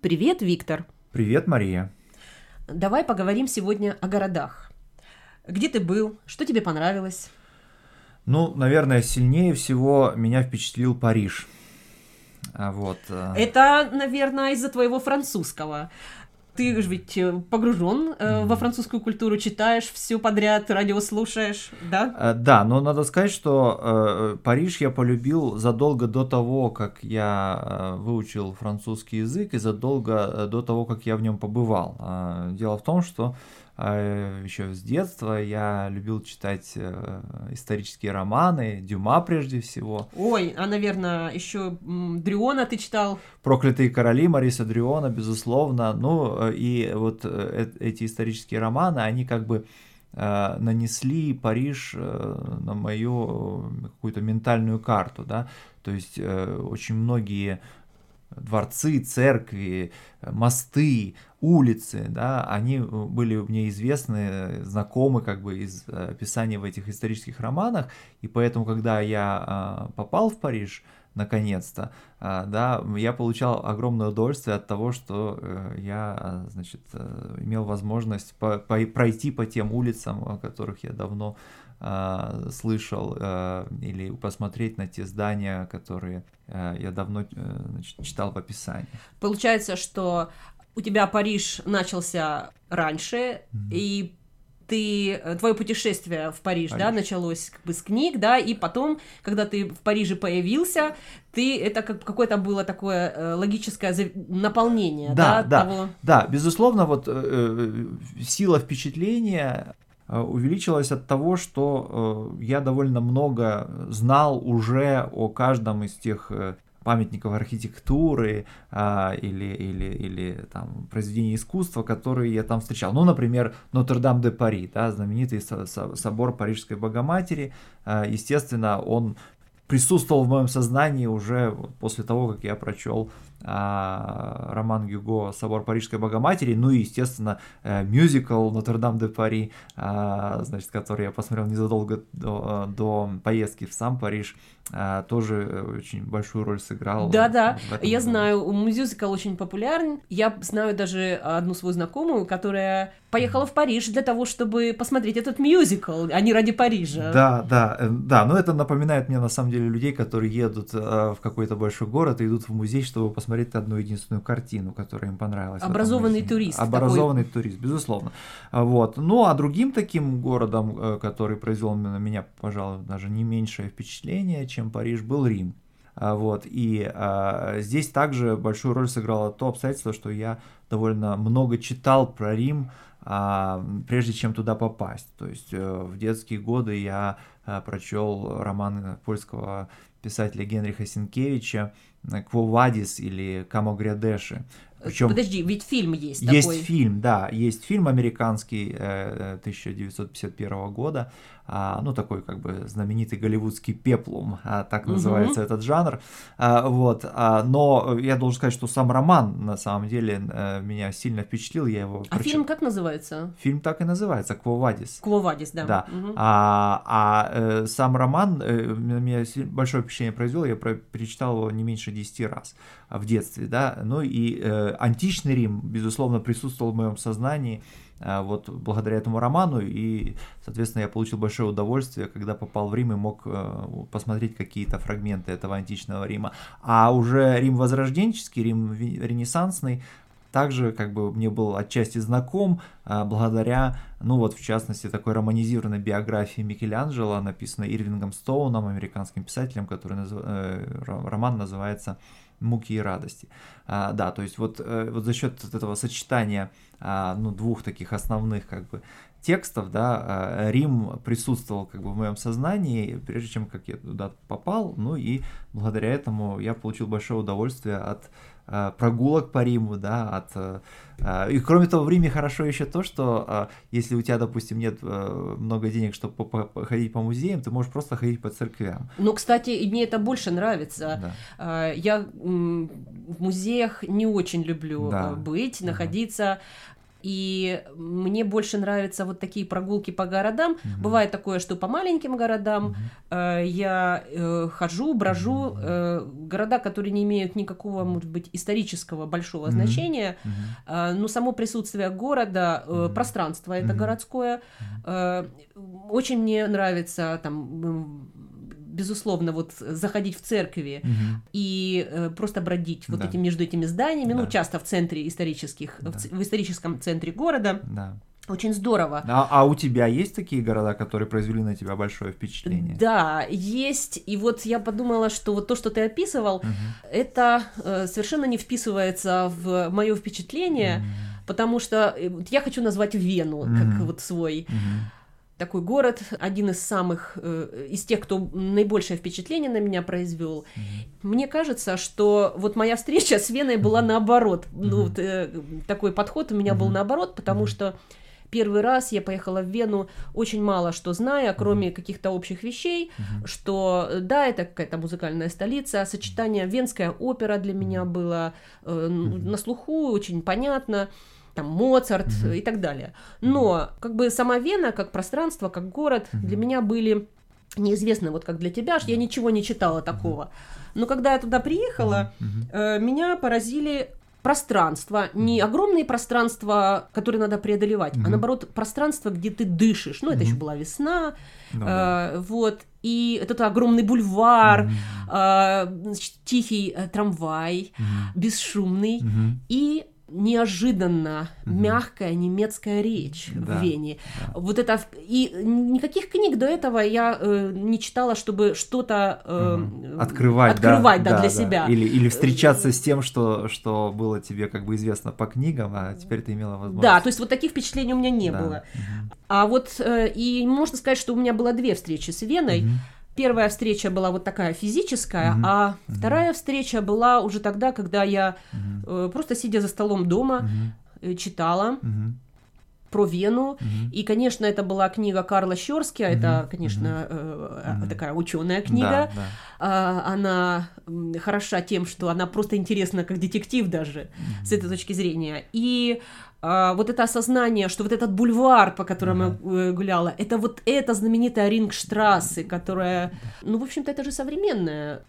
Привет, Виктор. Привет, Мария. Давай поговорим сегодня о городах. Где ты был? Что тебе понравилось? Ну, наверное, сильнее всего меня впечатлил Париж. А вот. э, Это, наверное, из-за твоего французского. Ты же ведь э, погружен э, во французскую культуру, читаешь все подряд, радио слушаешь, да? э, Да, но надо сказать, что э, Париж я полюбил задолго до того, как я э, выучил французский язык, и задолго до того, как я в нем побывал. А, Дело в том, что еще с детства я любил читать э, исторические романы, Дюма прежде всего. Ой, а, наверное, еще м, Дрюона ты читал. «Проклятые короли» Мариса Дриона, безусловно. Ну, э, и вот э, э- эти исторические романы, они как бы э, нанесли Париж э, на мою э, какую-то ментальную карту, да, то есть э, очень многие дворцы, церкви, мосты, улицы, да, они э, были мне известны, знакомы как бы из э, описания в этих исторических романах, и поэтому, когда я э, попал в Париж, наконец-то, а, да, я получал огромное удовольствие от того, что э, я, а, значит, имел возможность по- по- пройти по тем улицам, о которых я давно а, слышал, э, или посмотреть на те здания, которые э, я давно э, значит, читал в описании. Получается, что у тебя Париж начался раньше, и ты э, твое путешествие в Париж, да, Париж. началось как бы с книг, да, и потом, когда ты в Париже появился, ты это как какое-то было такое э, логическое наполнение, да, Да, да. того. Да, безусловно, вот э, э, сила впечатления э, увеличилась от того, что э, я довольно много знал уже о каждом из тех э, памятников архитектуры а, или, или, или там произведений искусства, которые я там встречал. Ну, например, Нотр-Дам-де-Пари, да, знаменитый со- со- собор Парижской Богоматери. А, естественно, он присутствовал в моем сознании уже после того, как я прочел роман Гюго «Собор Парижской Богоматери», ну и, естественно, э, мюзикл «Нотр-Дам-де-Пари», а, значит, который я посмотрел незадолго до, до поездки в сам Париж, а, тоже э, очень большую роль сыграл. Да-да, я году. знаю, мюзикл очень популярен. Я знаю даже одну свою знакомую, которая поехала в Париж для того, чтобы посмотреть этот мюзикл, а не ради Парижа. Да, да, э, да, но это напоминает мне на самом деле людей, которые едут э, в какой-то большой город и идут в музей, чтобы посмотреть одну единственную картину, которая им понравилась. Образованный турист Образованный турист, безусловно. А, Вот. Ну, а другим таким городом, э, который произвел на меня, пожалуй, даже не меньшее впечатление, чем Париж, был Рим. А, Вот, и а, здесь также большую роль сыграло то обстоятельство, что я довольно много читал про Рим, прежде чем туда попасть. То есть э, в детские годы я а, прочел роман польского писателя Генриха Сенкевича «Кво Вадис» или «Камо Грядеши». Причем Подожди, ведь фильм есть, есть такой. фильм, да, есть фильм американский э, 1951 года, а, ну такой как бы знаменитый голливудский пеплум, а, так Мгм. называется этот жанр, А, вот, а, но я должен сказать, что сам роман на самом деле э, меня сильно впечатлил, я его А прочел. фильм как называется? Фильм так и называется, «Кво Вадис». Квовадис, да. Да. Мгм. А, а, э, сам роман э, на меня большое впечатление произвел, я про- перечитал его не меньше 10 раз в детстве, да, ну и э, античный Рим, безусловно, присутствовал в моем сознании а, вот благодаря этому роману, и, соответственно, я получил большое удовольствие, когда попал в Рим и мог э, посмотреть какие-то фрагменты этого античного Рима. А уже Рим возрожденческий, Рим ренессансный, также как бы мне был отчасти знаком а, благодаря, ну вот в частности, такой романизированной биографии Микеланджело, написанной Ирвингом Стоуном, американским писателем, который назыв- э, ро- роман называется «Муки и радости». А, да, то есть вот, э, вот за счет этого сочетания а, ну, двух таких основных как бы текстов, да, Рим присутствовал как бы в моем сознании, прежде чем как я туда попал, ну и благодаря этому я получил большое удовольствие от прогулок по Риму, да, от а, а, и кроме того в Риме хорошо еще то, что если у тебя, допустим, нет много денег, чтобы по- по- музеям, ты можешь просто ходить по церквям. Ну, кстати, и мне это больше нравится. Да. Я в музеях не очень люблю Да. быть, находиться. И мне больше нравятся вот такие прогулки по городам. Угу. Бывает такое, что по маленьким городам угу. э, я э, хожу, брожу. Э, города, которые не имеют никакого, может быть, исторического большого угу. значения. Угу. Э, но само присутствие города, э, угу. пространство это угу. городское. Э, очень мне нравится там безусловно, вот заходить в церкви угу. и э, просто бродить вот да. этим между этими зданиями, ну, да. ну, часто в центре исторических, да. в, в историческом центре города. Да. Очень здорово. А, а у тебя есть такие города, которые произвели на тебя большое впечатление? Да, есть. И вот я подумала, что вот то, что ты описывал, угу. это э, совершенно не вписывается в мое впечатление, угу. потому что э, я хочу назвать Вену угу. как вот свой. Угу такой город, один из самых, э, из тех, кто наибольшее впечатление на меня произвел. Mm-hmm. Мне кажется, что вот моя встреча с Веной была наоборот. Mm-hmm. Ну, вот, э, такой подход у меня mm-hmm. был наоборот, потому mm-hmm. что первый раз я поехала в Вену очень мало что зная, кроме каких-то общих вещей, mm-hmm. что да, это какая-то музыкальная столица, сочетание венская опера для меня было э, mm-hmm. на слуху, очень понятно там Моцарт mm-hmm. и так далее. Но как бы сама Вена, как пространство, как город, mm-hmm. для меня были неизвестны, вот как для тебя, я ничего не читала такого. Но когда я туда приехала, mm-hmm. э, меня поразили пространство, не огромные пространства, которые надо преодолевать, mm-hmm. а наоборот пространство, где ты дышишь. Ну, это mm-hmm. еще была весна, ну, э, да. вот. И этот огромный бульвар, mm-hmm. э, тихий э, трамвай, mm-hmm. бесшумный. Mm-hmm. И неожиданно угу. мягкая немецкая речь да, в Вене. Да. Вот это и никаких книг до этого я э, не читала, чтобы что-то э, угу. открывать, открывать да, да, для да. себя. Или или встречаться с тем, что что было тебе как бы известно по книгам, а теперь ты имела возможность. Да, то есть вот таких впечатлений у меня не да. было. Угу. А вот э, и можно сказать, что у меня было две встречи с Веной. Угу. Первая встреча была вот такая физическая, угу. а угу. вторая встреча была уже тогда, когда я угу. э, просто сидя за столом дома угу. э, читала. Угу про Вену. Угу. И, конечно, это была книга Карла Щерски, угу. это, конечно, угу. э, такая ученая книга. Да, да. А, она хороша тем, что она просто интересна как детектив даже угу. с этой точки зрения. И а, вот это осознание, что вот этот бульвар, по которому uh-huh. я гуляла, это вот эта знаменитая Рингштрассе, которая, ну, в общем-то, это же современная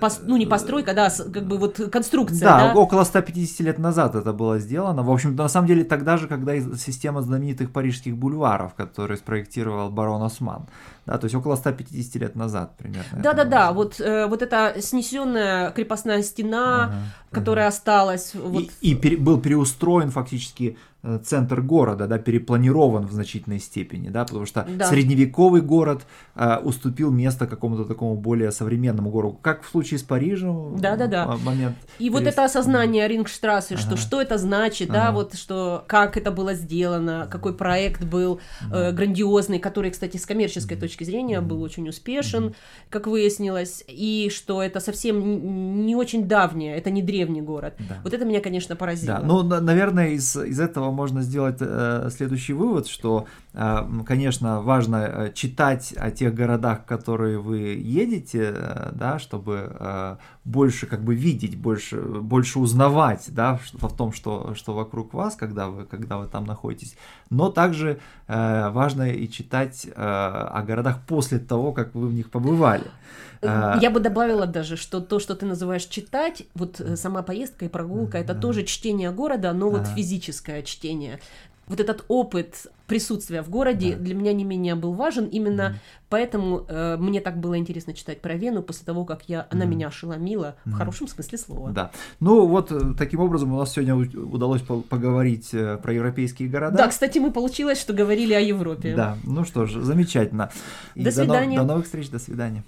Пос, ну, не постройка, да, как бы вот конструкция. Да, да, около 150 лет назад это было сделано. В общем, на самом деле тогда же, когда система знаменитых парижских бульваров, которые спроектировал барон Осман. Да, то есть около 150 лет назад примерно. Да-да-да, вот, э, вот эта снесенная крепостная стена, ага, которая ага. осталась. Вот... И, и пере, был переустроен фактически Э, центр города, да, перепланирован в значительной степени, да, потому что да. средневековый город э, уступил место какому-то такому более современному городу, как в случае с Парижем. Да, да, да. Момент. И вот это осознание Рингштрассе, ага. что что это значит, ага. да, вот что как это было сделано, какой проект был э, грандиозный, который, кстати, с коммерческой точки зрения был очень успешен, как выяснилось, и что это совсем не очень давнее, это не древний город. Да. Вот это меня, конечно, поразило. Да, ну, наверное, из из этого можно сделать э, следующий вывод, что, э, конечно, важно э, читать о тех городах, в которые вы едете, э, да, чтобы э, больше как бы видеть, больше, больше узнавать, да, в том, что, что вокруг вас, когда вы, когда вы там находитесь. Но также э, важно и читать э, о городах после того, как вы в них побывали. Я бы добавила даже, что то, что ты называешь читать, вот сама поездка и прогулка, это тоже чтение города, но вот физическое чтение вот этот опыт присутствия в городе да. для меня не менее был важен. Именно mm. поэтому э, мне так было интересно читать про Вену после того, как я, она mm. меня ошеломила mm. в хорошем смысле слова. Да. Ну вот э, таким образом у нас сегодня удалось поговорить э, про европейские города. Да, кстати, мы получилось, что говорили о Европе. Да, ну что ж, замечательно. И до свидания. До, до новых встреч, до свидания.